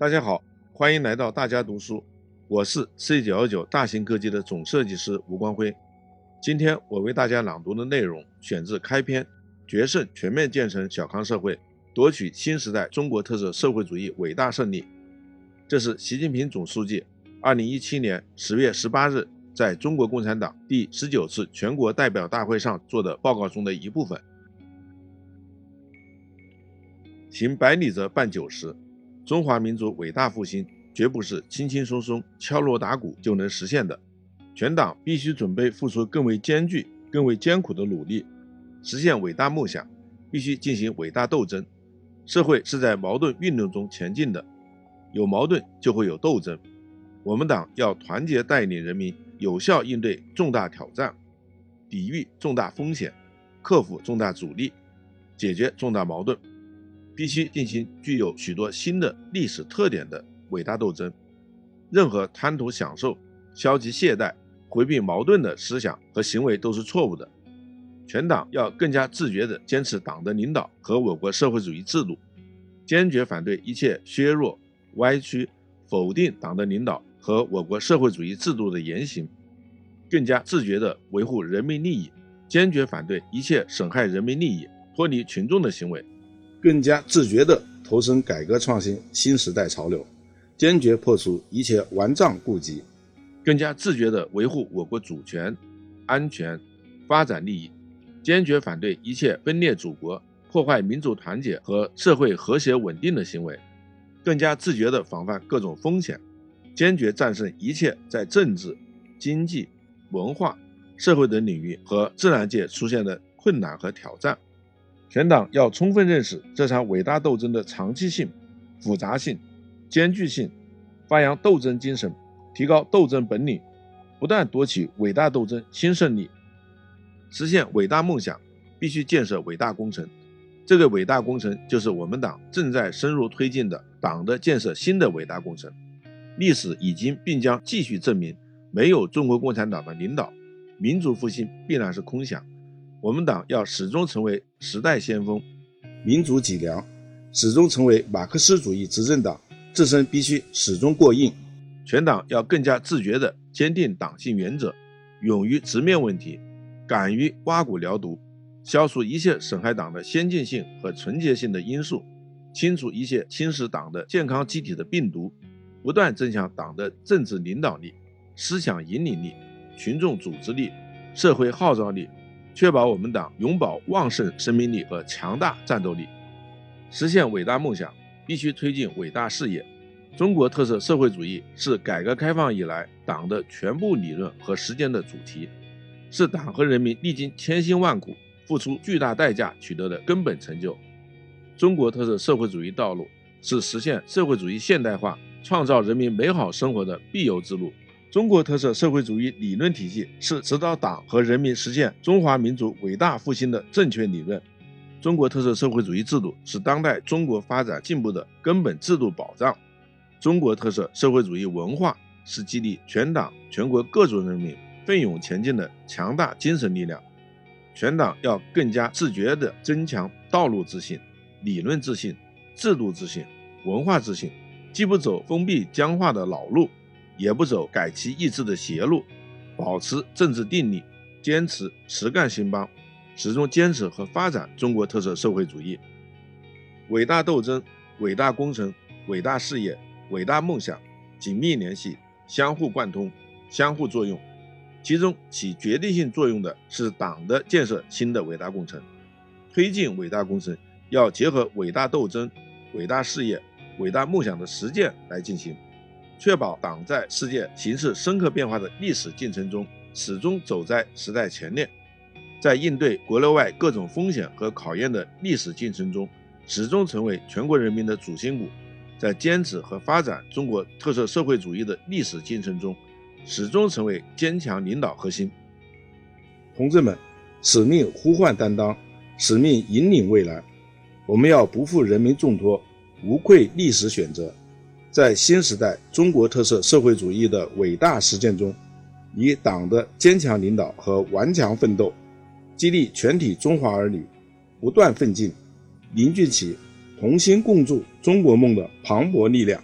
大家好，欢迎来到大家读书，我是 C 九幺九大型科技的总设计师吴光辉。今天我为大家朗读的内容选自开篇：决胜全面建成小康社会，夺取新时代中国特色社会主义伟大胜利。这是习近平总书记二零一七年十月十八日在中国共产党第十九次全国代表大会上做的报告中的一部分。行百里则半九十。中华民族伟大复兴绝不是轻轻松松敲锣打鼓就能实现的，全党必须准备付出更为艰巨、更为艰苦的努力，实现伟大梦想，必须进行伟大斗争。社会是在矛盾运动中前进的，有矛盾就会有斗争。我们党要团结带领人民，有效应对重大挑战，抵御重大风险，克服重大阻力，解决重大矛盾。必须进行具有许多新的历史特点的伟大斗争。任何贪图享受、消极懈怠、回避矛盾的思想和行为都是错误的。全党要更加自觉地坚持党的领导和我国社会主义制度，坚决反对一切削弱、歪曲、否定党的领导和我国社会主义制度的言行，更加自觉地维护人民利益，坚决反对一切损害人民利益、脱离群众的行为。更加自觉地投身改革创新新时代潮流，坚决破除一切顽瘴痼疾，更加自觉地维护我国主权、安全、发展利益，坚决反对一切分裂祖国、破坏民族团结和社会和谐稳定的行为，更加自觉地防范各种风险，坚决战胜一切在政治、经济、文化、社会等领域和自然界出现的困难和挑战。全党要充分认识这场伟大斗争的长期性、复杂性、艰巨性，发扬斗争精神，提高斗争本领，不断夺取伟大斗争新胜利，实现伟大梦想，必须建设伟大工程。这个伟大工程就是我们党正在深入推进的党的建设新的伟大工程。历史已经并将继续证明，没有中国共产党的领导，民族复兴必然是空想。我们党要始终成为时代先锋、民主脊梁，始终成为马克思主义执政党，自身必须始终过硬。全党要更加自觉地坚定党性原则，勇于直面问题，敢于挖骨疗毒，消除一切损害党的先进性和纯洁性的因素，清除一切侵蚀党的健康机体的病毒，不断增强党的政治领导力、思想引领力、群众组织力、社会号召力。确保我们党永葆旺盛生命力和强大战斗力，实现伟大梦想，必须推进伟大事业。中国特色社会主义是改革开放以来党的全部理论和实践的主题，是党和人民历经千辛万苦、付出巨大代价取得的根本成就。中国特色社会主义道路是实现社会主义现代化、创造人民美好生活的必由之路。中国特色社会主义理论体系是指导党和人民实现中华民族伟大复兴的正确理论。中国特色社会主义制度是当代中国发展进步的根本制度保障。中国特色社会主义文化是激励全党全国各族人民奋勇前进的强大精神力量。全党要更加自觉地增强道路自信、理论自信、制度自信、文化自信，既不走封闭僵化的老路。也不走改其意志的邪路，保持政治定力，坚持实干兴邦，始终坚持和发展中国特色社会主义。伟大斗争、伟大工程、伟大事业、伟大梦想紧密联系，相互贯通，相互作用。其中起决定性作用的是党的建设新的伟大工程。推进伟大工程，要结合伟大斗争、伟大事业、伟大梦想的实践来进行。确保党在世界形势深刻变化的历史进程中，始终走在时代前列；在应对国内外各种风险和考验的历史进程中，始终成为全国人民的主心骨；在坚持和发展中国特色社会主义的历史进程中，始终成为坚强领导核心。同志们，使命呼唤担当，使命引领未来，我们要不负人民重托，无愧历史选择。在新时代中国特色社会主义的伟大实践中，以党的坚强领导和顽强奋斗，激励全体中华儿女不断奋进，凝聚起同心共筑中国梦的磅礴力量。